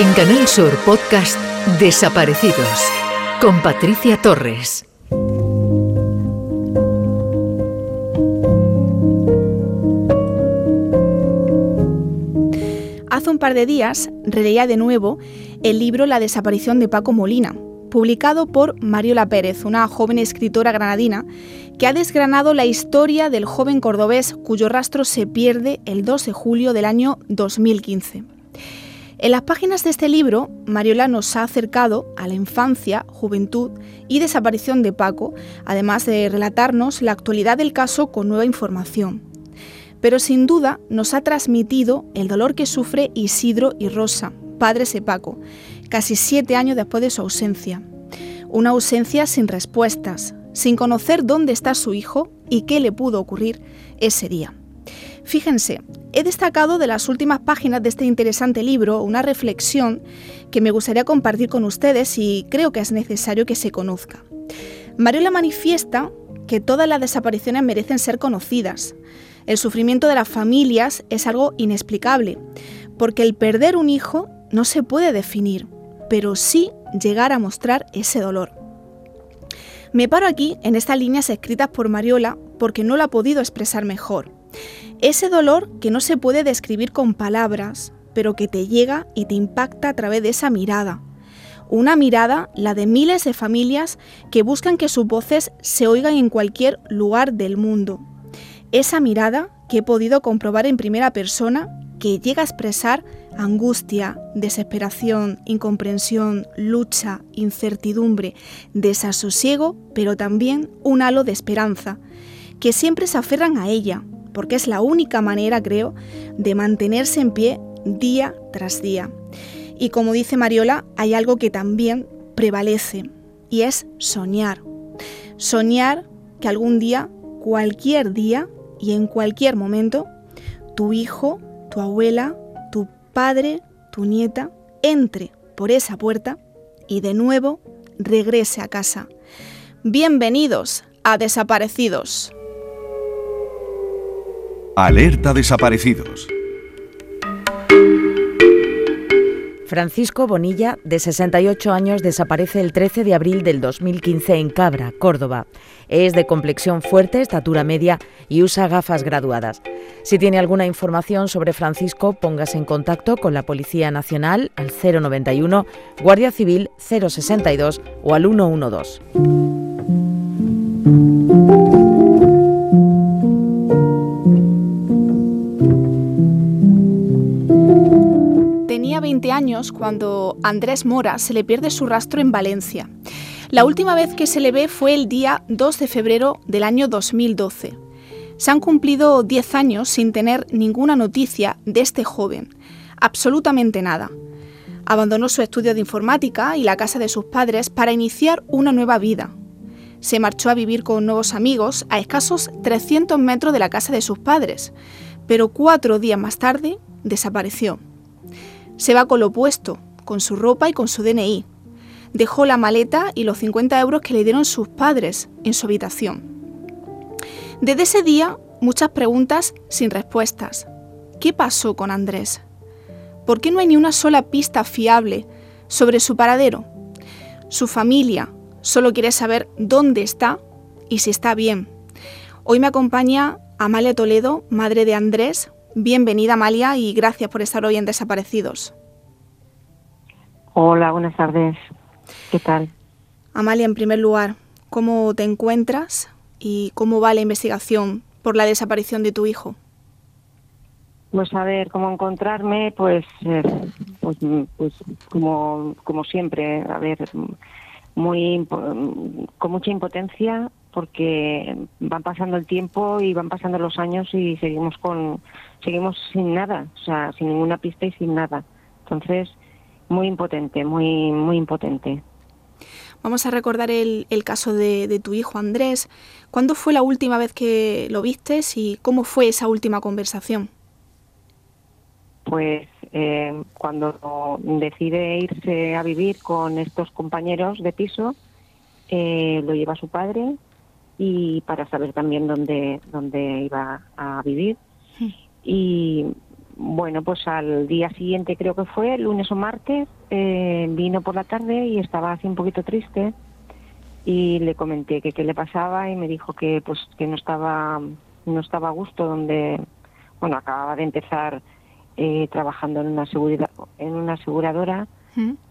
En Canal Sur Podcast Desaparecidos con Patricia Torres. Hace un par de días releía de nuevo el libro La desaparición de Paco Molina, publicado por Mariola Pérez, una joven escritora granadina que ha desgranado la historia del joven cordobés cuyo rastro se pierde el 2 de julio del año 2015. En las páginas de este libro, Mariola nos ha acercado a la infancia, juventud y desaparición de Paco, además de relatarnos la actualidad del caso con nueva información. Pero sin duda nos ha transmitido el dolor que sufre Isidro y Rosa, padres de Paco, casi siete años después de su ausencia. Una ausencia sin respuestas, sin conocer dónde está su hijo y qué le pudo ocurrir ese día. Fíjense, he destacado de las últimas páginas de este interesante libro una reflexión que me gustaría compartir con ustedes y creo que es necesario que se conozca. Mariola manifiesta que todas las desapariciones merecen ser conocidas. El sufrimiento de las familias es algo inexplicable, porque el perder un hijo no se puede definir, pero sí llegar a mostrar ese dolor. Me paro aquí en estas líneas escritas por Mariola porque no lo ha podido expresar mejor. Ese dolor que no se puede describir con palabras, pero que te llega y te impacta a través de esa mirada. Una mirada, la de miles de familias que buscan que sus voces se oigan en cualquier lugar del mundo. Esa mirada que he podido comprobar en primera persona que llega a expresar angustia, desesperación, incomprensión, lucha, incertidumbre, desasosiego, pero también un halo de esperanza, que siempre se aferran a ella, porque es la única manera, creo, de mantenerse en pie día tras día. Y como dice Mariola, hay algo que también prevalece, y es soñar. Soñar que algún día, cualquier día y en cualquier momento, tu hijo, tu abuela, tu padre, tu nieta, entre por esa puerta y de nuevo regrese a casa. Bienvenidos a Desaparecidos. Alerta Desaparecidos. Francisco Bonilla, de 68 años, desaparece el 13 de abril del 2015 en Cabra, Córdoba. Es de complexión fuerte, estatura media y usa gafas graduadas. Si tiene alguna información sobre Francisco, póngase en contacto con la Policía Nacional al 091, Guardia Civil 062 o al 112. Cuando Andrés Mora se le pierde su rastro en Valencia. La última vez que se le ve fue el día 2 de febrero del año 2012. Se han cumplido 10 años sin tener ninguna noticia de este joven, absolutamente nada. Abandonó su estudio de informática y la casa de sus padres para iniciar una nueva vida. Se marchó a vivir con nuevos amigos a escasos 300 metros de la casa de sus padres, pero cuatro días más tarde desapareció. Se va con lo opuesto, con su ropa y con su DNI. Dejó la maleta y los 50 euros que le dieron sus padres en su habitación. Desde ese día, muchas preguntas sin respuestas. ¿Qué pasó con Andrés? ¿Por qué no hay ni una sola pista fiable sobre su paradero? Su familia solo quiere saber dónde está y si está bien. Hoy me acompaña Amalia Toledo, madre de Andrés, Bienvenida Amalia y gracias por estar hoy en Desaparecidos. Hola, buenas tardes. ¿Qué tal? Amalia, en primer lugar, ¿cómo te encuentras y cómo va la investigación por la desaparición de tu hijo? Pues a ver, cómo encontrarme, pues, eh, pues, pues como, como siempre, a ver, muy con mucha impotencia porque van pasando el tiempo y van pasando los años y seguimos con seguimos sin nada, o sea, sin ninguna pista y sin nada. Entonces, muy impotente, muy muy impotente. Vamos a recordar el, el caso de, de, tu hijo Andrés. ¿Cuándo fue la última vez que lo vistes y cómo fue esa última conversación? Pues eh, cuando decide irse a vivir con estos compañeros de piso, eh, lo lleva su padre y para saber también dónde, dónde iba a vivir. Y bueno, pues al día siguiente creo que fue, lunes o martes, eh, vino por la tarde y estaba así un poquito triste. Y le comenté que qué le pasaba y me dijo que pues que no estaba no estaba a gusto donde bueno acababa de empezar eh, trabajando en una seguridad en una aseguradora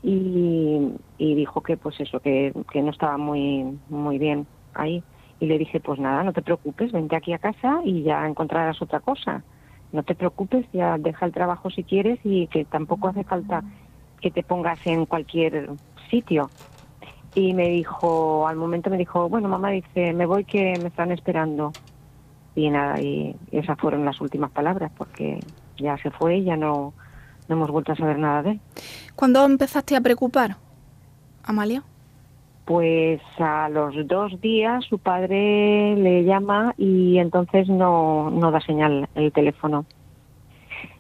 y, y, dijo que pues eso que, que no estaba muy muy bien ahí y le dije pues nada no te preocupes vente aquí a casa y ya encontrarás otra cosa no te preocupes ya deja el trabajo si quieres y que tampoco hace falta que te pongas en cualquier sitio y me dijo al momento me dijo bueno mamá dice me voy que me están esperando y nada y esas fueron las últimas palabras porque ya se fue y ya no, no hemos vuelto a saber nada de él. ¿Cuándo empezaste a preocupar, Amalia? Pues a los dos días su padre le llama y entonces no, no da señal el teléfono.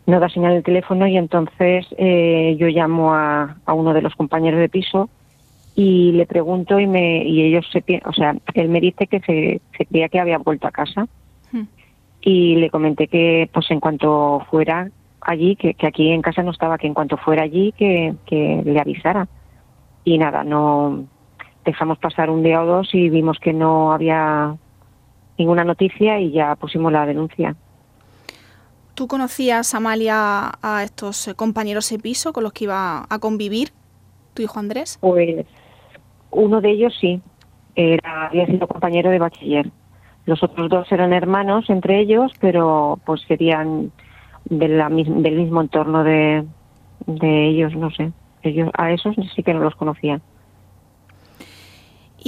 No da señal el teléfono y entonces eh, yo llamo a, a, uno de los compañeros de piso y le pregunto y me y ellos se o sea él me dice que se, se creía que había vuelto a casa y le comenté que pues en cuanto fuera allí, que, que, aquí en casa no estaba, que en cuanto fuera allí que, que le avisara. Y nada, no dejamos pasar un día o dos y vimos que no había ninguna noticia y ya pusimos la denuncia. ¿Tú conocías, Amalia, a estos compañeros de piso con los que iba a convivir tu hijo Andrés? Pues uno de ellos sí, era, había sido compañero de bachiller. Los otros dos eran hermanos entre ellos, pero pues serían de la, del mismo entorno de, de ellos, no sé. Ellos, a esos sí que no los conocía.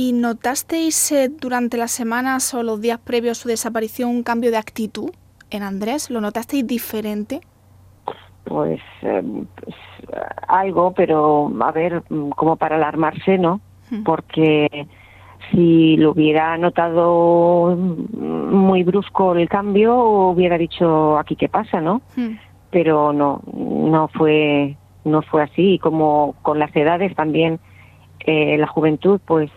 ¿Y notasteis eh, durante las semanas o los días previos a su desaparición un cambio de actitud en Andrés? ¿Lo notasteis diferente? Pues, eh, pues algo, pero a ver, como para alarmarse, ¿no? Porque si lo hubiera notado muy brusco el cambio, hubiera dicho aquí qué pasa, ¿no? Hmm. Pero no, no fue, no fue así. Y como con las edades también eh, la juventud, pues,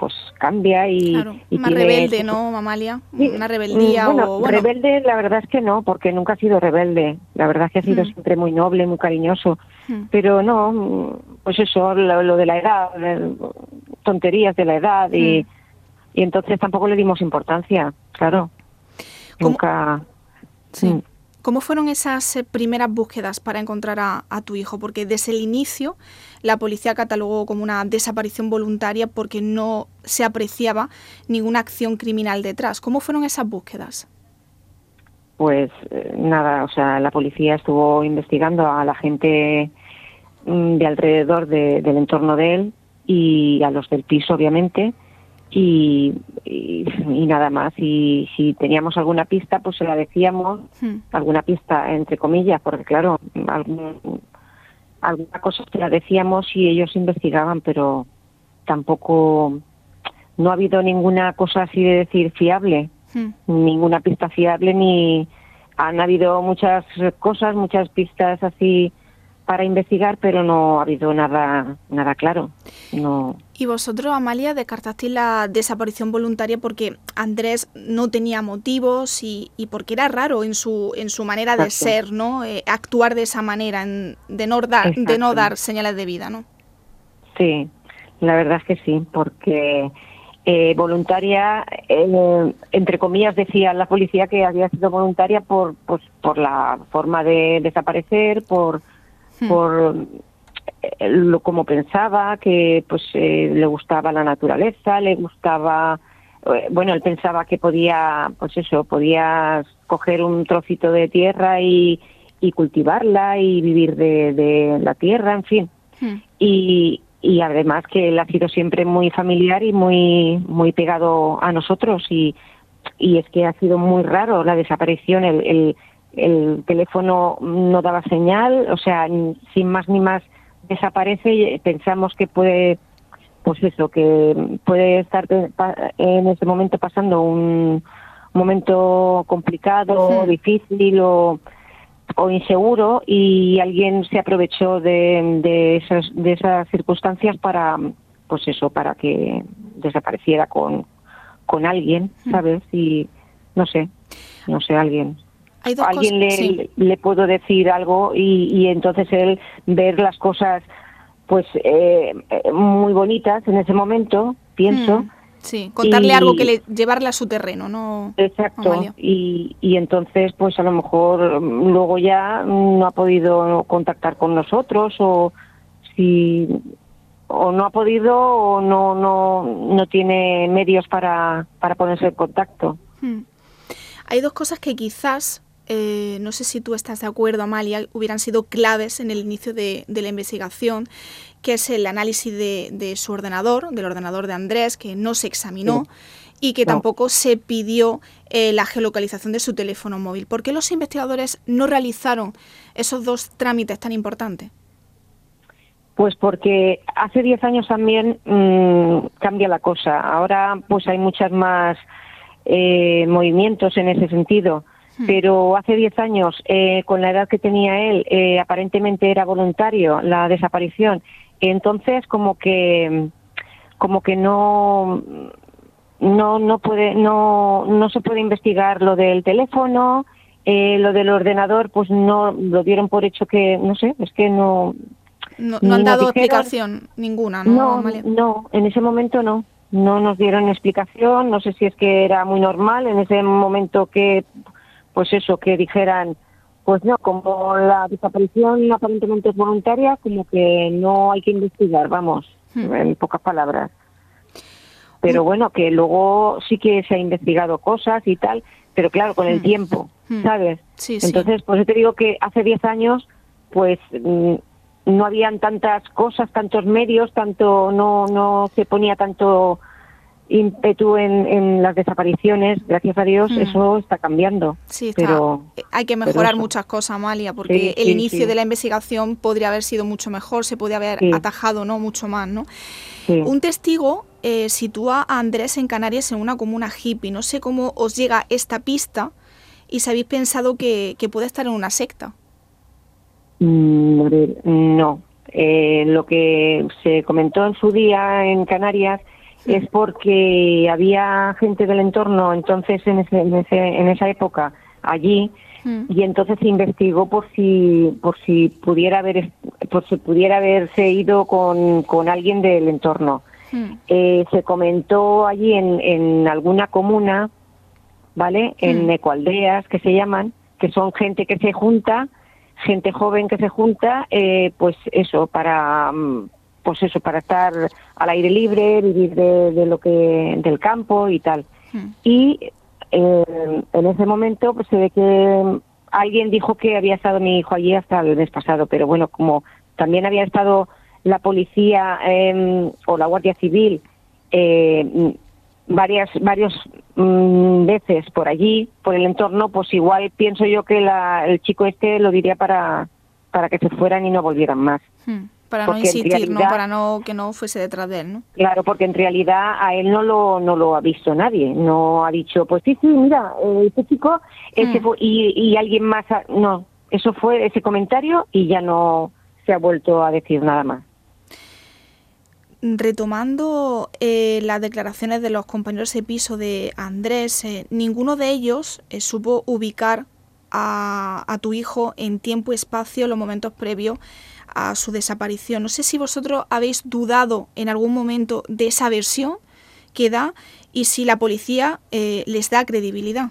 pues cambia y, claro, más rebelde, ¿no, Mamalia? Una rebeldía bueno, o rebelde, la verdad es que no, porque nunca ha sido rebelde. La verdad es que ha sido hmm. siempre muy noble, muy cariñoso. Hmm. Pero no, pues eso, lo de la edad tonterías de la edad y, mm. y entonces tampoco le dimos importancia, claro. Nunca. Sí. ¿Cómo fueron esas eh, primeras búsquedas para encontrar a, tu hijo? Porque desde el inicio la policía catalogó como una desaparición voluntaria porque no se apreciaba ninguna acción criminal detrás. ¿Cómo fueron esas búsquedas? Pues eh, nada, o sea, la policía estuvo investigando a la gente mm, de alrededor de, del entorno de él y a los del piso, obviamente, y, y, nada más. Y si teníamos alguna pista, pues se la decíamos, hmm. alguna pista, entre comillas, porque claro, algún, alguna cosa se la decíamos y ellos investigaban, pero tampoco, no ha habido ninguna cosa así de decir fiable, hmm. ninguna pista fiable, ni han habido muchas cosas, muchas pistas así para investigar, pero no ha habido nada, nada claro. No. Y vosotros, Amalia, descartasteis la desaparición voluntaria porque Andrés no tenía motivos y, y porque era raro en su, en su manera de ser, ¿no? Eh, actuar de esa manera, de, no dar, de no dar señales de vida, ¿no? Sí, la verdad es que sí, porque eh, voluntaria, eh, entre comillas, decía la policía que había sido voluntaria por, pues, por la forma de desaparecer, por Hmm. por eh, lo como pensaba, que pues eh, le gustaba la naturaleza, le gustaba, eh, bueno, él pensaba que podía, pues eso, podía coger un trocito de tierra y, y cultivarla y vivir de, de, la tierra, en fin. Hmm. Y, y además que él ha sido siempre muy familiar y muy, muy pegado a nosotros y, y es que ha sido muy raro la desaparición, el, el el teléfono no daba señal, o sea, sin más ni más desaparece y pensamos que puede, pues eso, que puede estar en ese momento pasando un momento complicado, difícil o, o, inseguro y alguien se aprovechó de, de, esas, de esas circunstancias para, pues eso, para que desapareciera con, con alguien, ¿sabes? Y no sé, no sé, alguien. Alguien le, le, puedo decir algo y, entonces él ver las cosas pues eh, muy bonitas en ese momento, pienso. Mm, sí, contarle algo que le llevarle a su terreno, ¿no? Exacto. Y, y entonces, pues a lo mejor luego ya no ha podido contactar con nosotros o si o no ha podido o no no no tiene medios para para ponerse en contacto. Hmm. Hay dos cosas que quizás eh, no sé si tú estás de acuerdo, Amalia, hubieran sido claves en el inicio de, la investigación, que es el análisis de, su ordenador, del ordenador de Andrés, que no se examinó. Y que tampoco se pidió eh, la geolocalización de su teléfono móvil. ¿Por qué los investigadores no realizaron esos dos trámites tan importantes? Pues porque hace 10 años también mm, cambia la cosa. Ahora pues hay muchas más eh, movimientos en ese sentido. Pero hace 10 años, eh, con la edad que tenía él, eh, aparentemente era voluntario la desaparición. Entonces, como que, como que no, no, no puede, no, no se puede investigar lo del teléfono, eh, lo del ordenador, pues no lo dieron por hecho que, no sé, es que no. No, han dado explicación ninguna, ¿no? No, no, en ese momento no. No nos dieron explicación, no sé si es que era muy normal en ese momento que pues eso, que dijeran, pues no, como la desaparición aparentemente es voluntaria, como que no hay que investigar, vamos, hmm. en pocas palabras. Pero bueno, que luego sí que se ha investigado cosas y tal, pero claro, con el hmm. tiempo, hmm. ¿sabes? Sí, Entonces, pues yo te digo que hace 10 años, pues mm, no habían tantas cosas, tantos medios, tanto no no se ponía tanto ímpetu en, las desapariciones, gracias a Dios, mm. eso está cambiando. Sí, pero hay que mejorar muchas cosas, Amalia, porque el inicio de la investigación podría haber sido mucho mejor, se podría haber atajado no mucho más, ¿no? Un testigo eh, sitúa a Andrés en Canarias en una comuna hippie. No sé cómo os llega esta pista y si habéis pensado que, puede estar en una secta. Mm, no. Eh, lo que se comentó en su día en Canarias es porque había gente del entorno entonces en, ese, en, esa época allí mm. y entonces se investigó por si por si pudiera haber por si pudiera haberse ido con, con alguien del entorno mm. eh, se comentó allí en, en alguna comuna vale en mm. ecoaldeas que se llaman que son gente que se junta gente joven que se junta eh, pues eso para pues eso, para estar al aire libre, vivir de, lo que, del campo y tal. Hmm. Y eh, en ese momento pues se ve que alguien dijo que había estado mi hijo allí hasta el mes pasado, pero bueno, como también había estado la policía em, o la Guardia Civil eh, varias varios mm, veces por allí, por el entorno, pues igual pienso yo que el chico este lo diría para para que se fueran y no volvieran más. Hmm. Para no insistir, ¿no? Para no que no fuese detrás de él, ¿no? Claro, porque en realidad a él no lo, no lo ha visto nadie. No ha dicho, pues sí, sí, mira, eh, este chico, ese mm. y, y alguien más. no, eso fue ese comentario y ya no se ha vuelto a decir nada más. Retomando eh, las declaraciones de los compañeros de piso de Andrés, eh, ninguno de ellos supo ubicar a, a, tu hijo en tiempo y espacio los momentos previos a su desaparición. No sé si vosotros habéis dudado en algún momento de esa versión que da y si la policía eh, les da credibilidad.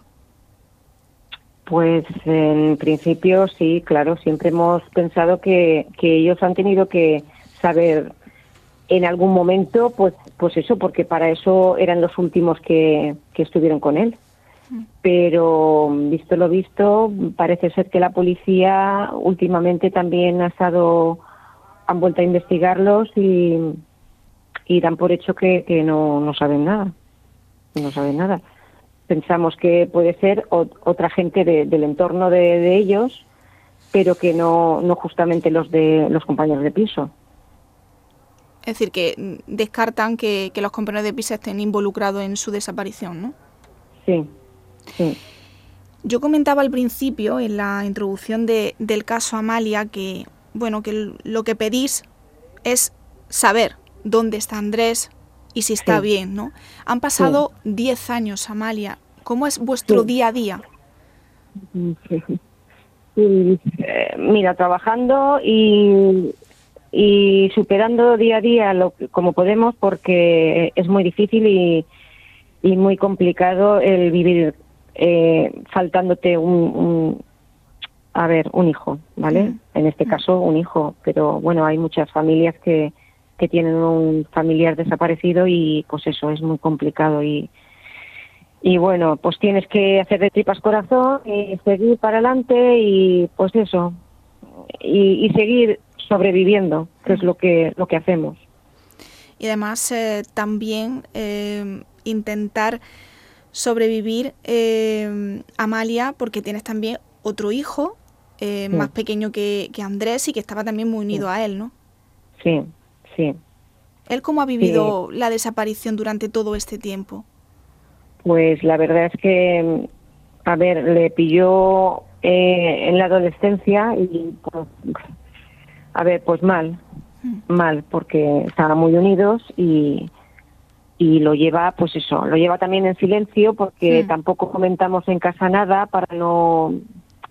Pues en principio sí, claro, siempre hemos pensado que, que ellos han tenido que saber en algún momento, pues, pues eso, porque para eso eran los últimos que, que estuvieron con él pero visto lo visto, parece ser que la policía últimamente también ha estado, han vuelto a investigarlos y, y dan por hecho que, que no, no saben nada, no saben nada. Pensamos que puede ser otra gente del entorno de, ellos, pero que no, no justamente los de los compañeros de piso. Es decir, que descartan que, que los compañeros de piso estén involucrados en su desaparición, ¿no? Sí, yo comentaba al principio, en la introducción del caso Amalia, que bueno, que lo que pedís es saber dónde está Andrés y si está bien, ¿no? Han pasado 10 años, Amalia. ¿Cómo es vuestro día a día? Eh, mira, trabajando y, y superando día a día lo como podemos porque es muy difícil y, y muy complicado el vivir eh, faltándote un, a ver, un hijo, ¿vale? En este caso, un hijo, pero bueno, hay muchas familias que, que tienen un familiar desaparecido y pues eso es muy complicado y, y bueno, pues tienes que hacer de tripas corazón y seguir para adelante y pues eso, y, seguir sobreviviendo, que es lo que, lo que hacemos. Y además eh, también eh, intentar sobrevivir, eh, Amalia, porque tienes también otro hijo más pequeño que, que, Andrés y que estaba también muy unido a él, ¿no? Sí, sí. ¿Él cómo ha vivido la desaparición durante todo este tiempo? Pues la verdad es que, a ver, le pilló eh, en la adolescencia y, pues, a ver, pues mal, hmm. mal, porque estaban muy unidos y, y lo lleva, pues eso, lo lleva también en silencio porque tampoco comentamos en casa nada para no,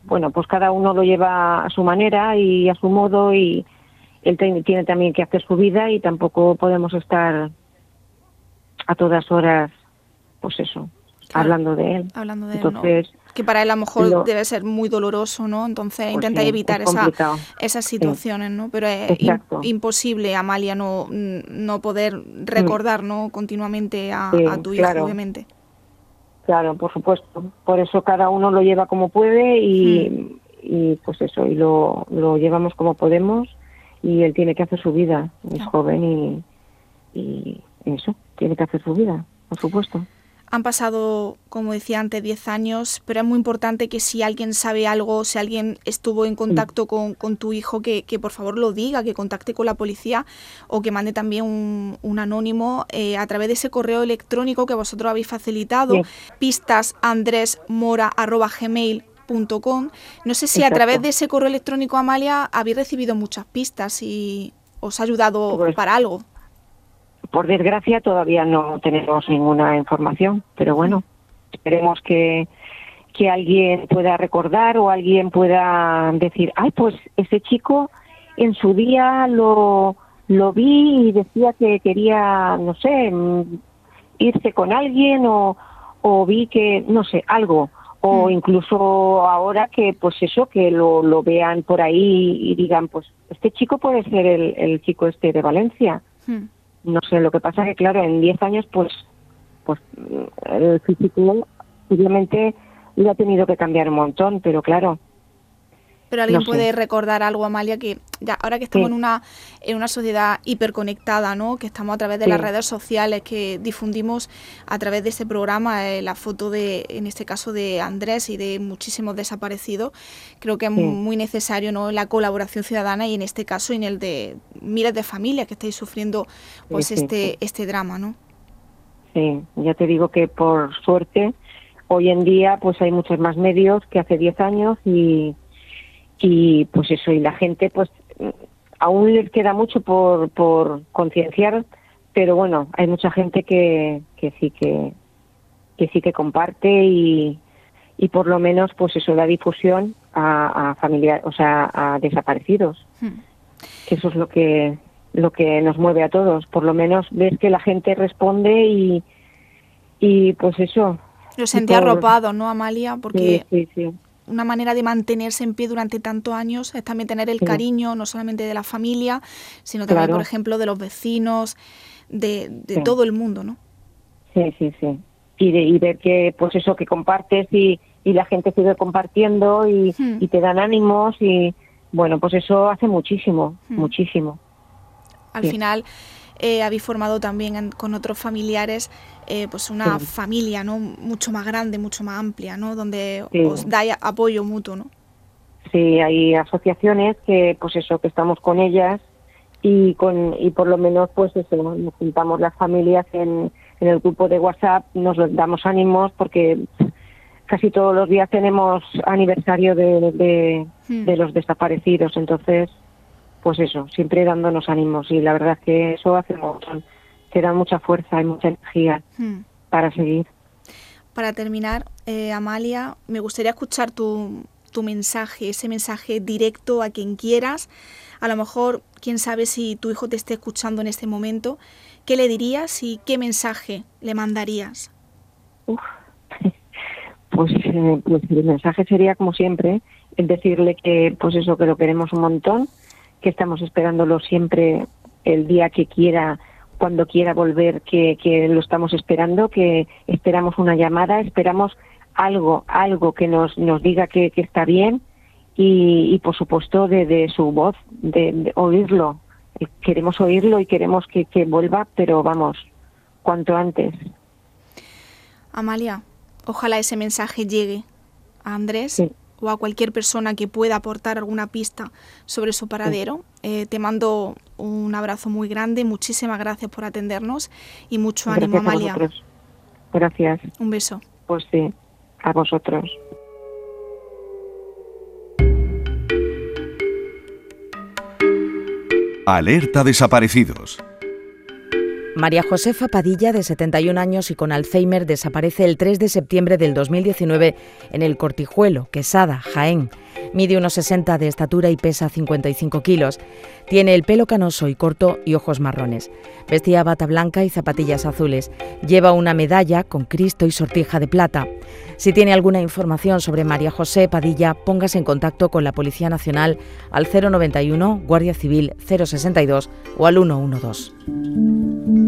bueno, pues cada uno lo lleva a su manera y a su modo y él tiene también que hacer su vida y tampoco podemos estar a todas horas pues eso, hablando de él. Hablando de Entonces, Que para él a lo mejor debe ser muy doloroso, ¿no? Entonces pues intenta evitar esa, esas situaciones, ¿no? Pero es imposible, Amalia, no, no poder recordar, ¿no? Continuamente a, tu hijo, obviamente. Claro, por supuesto. Por eso cada uno lo lleva como puede y, hmm. y pues eso, y lo, lo llevamos como podemos y él tiene que hacer su vida. Es joven y, y eso, tiene que hacer su vida, por supuesto. Han pasado, como decía antes, 10 años, pero es muy importante que si alguien sabe algo, si alguien estuvo en contacto con, tu hijo, que, por favor lo diga, que contacte con la policía o que mande también un, anónimo eh, a través de ese correo electrónico que vosotros habéis facilitado, pistasandresmora.gmail.com. No sé si a través de ese correo electrónico, Amalia, habéis recibido muchas pistas y os ha ayudado pues para algo. Por desgracia todavía no tenemos ninguna información, pero bueno, esperemos que, que alguien pueda recordar o alguien pueda decir, ay, pues ese chico en su día lo, lo vi y decía que quería, no sé, mm, irse con alguien o, o vi que, no sé, algo. O mm. incluso ahora que, pues eso, que lo, lo vean por ahí y digan, pues este chico puede ser el, el chico este de Valencia. Mm no sé, lo que pasa es que, claro, en 10 años, pues, pues el físico obviamente le ha tenido que cambiar un montón, pero claro. Pero alguien puede recordar algo, Amalia, que ya ahora que estamos en una en una sociedad hiperconectada, ¿no? Que estamos a través de las redes sociales, que difundimos a través de este programa eh, la foto de, en este caso, de Andrés y de muchísimos desaparecidos. Creo que es muy necesario, ¿no? La colaboración ciudadana y en este caso en el de miles de familias que estáis sufriendo, pues este este drama, ¿no? Sí, ya te digo que por suerte hoy en día pues hay muchos más medios que hace 10 años y y pues eso y la gente pues aún les queda mucho por, por concienciar pero bueno hay mucha gente que, que sí que que sí que comparte y, y por lo menos pues eso da difusión a, a familiares o sea a desaparecidos. Hmm. que eso es lo que lo que nos mueve a todos. Por lo menos ves que la gente responde y y pues eso. Lo sentí arropado no Amalia porque sí, sí, sí una manera de mantenerse en pie durante tantos años es también tener el cariño, no solamente de la familia, sino también, por ejemplo, de los vecinos, de, todo el mundo, ¿no? Sí, sí, sí. Y, de, y ver que, pues eso, que compartes y, y la gente sigue compartiendo y, hmm. y, te dan ánimos y, bueno, pues eso hace muchísimo, hmm. muchísimo. Al final eh, habéis formado también con otros familiares eh, pues una familia no mucho más grande, mucho más amplia, ¿no? donde os da apoyo mutuo. ¿no? Sí, hay asociaciones que pues eso que estamos con ellas y con y por lo menos pues eso nos juntamos las familias en, en el grupo de WhatsApp, nos damos ánimos porque casi todos los días tenemos aniversario de, de, hmm. de los desaparecidos, entonces pues eso, siempre dándonos ánimos y la verdad es que eso hace un montón, te da mucha fuerza y mucha energía hmm. para seguir. para terminar, eh, Amalia, me gustaría escuchar tu, tu mensaje, ese mensaje directo a quien quieras. A lo mejor, quién sabe si tu hijo te esté escuchando en este momento. ¿Qué le dirías y qué mensaje le mandarías? Pues, eh, pues, el mensaje sería como siempre, el decirle que pues eso que lo queremos un montón, que estamos esperándolo siempre el día que quiera, cuando quiera volver, que, que lo estamos esperando, que esperamos una llamada, esperamos algo, algo que nos, nos diga que, está bien y, por supuesto de, su voz, de, oírlo. Queremos oírlo y queremos que, vuelva, pero vamos, cuanto antes. Amalia, ojalá ese mensaje llegue a Andrés o a cualquier persona que pueda aportar alguna pista sobre su paradero. Eh, te mando un abrazo muy grande, muchísimas gracias por atendernos y mucho ánimo, Amalia. Gracias. Un beso. Pues sí a vosotros. Alerta desaparecidos. María Josefa Padilla, de 71 años y con Alzheimer, desaparece el 3 de septiembre del 2019 en el Cortijuelo, Quesada, Jaén. Mide unos 60 de estatura y pesa 55 kilos. Tiene el pelo canoso y corto y ojos marrones. Vestía bata blanca y zapatillas azules. Lleva una medalla con Cristo y sortija de plata. Si tiene alguna información sobre María José Padilla, póngase en contacto con la Policía Nacional al 091, Guardia Civil 062 o al 112.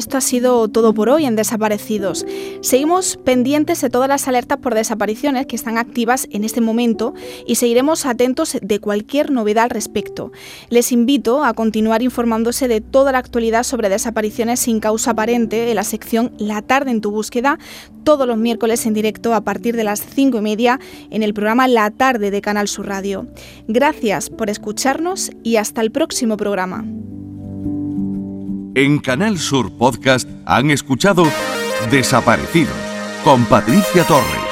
Esto ha sido todo por hoy en Desaparecidos. Seguimos pendientes de todas las alertas por desapariciones que están activas en este momento y seguiremos atentos de cualquier novedad al respecto. Les invito a continuar informándose de toda la actualidad sobre desapariciones sin causa aparente en la sección La tarde en tu búsqueda, todos los miércoles en directo a partir de las cinco y media en el programa La tarde de Canal Sur Radio. Gracias por escucharnos y hasta el próximo programa. En Canal Sur Podcast han escuchado Desaparecidos con Patricia Torres.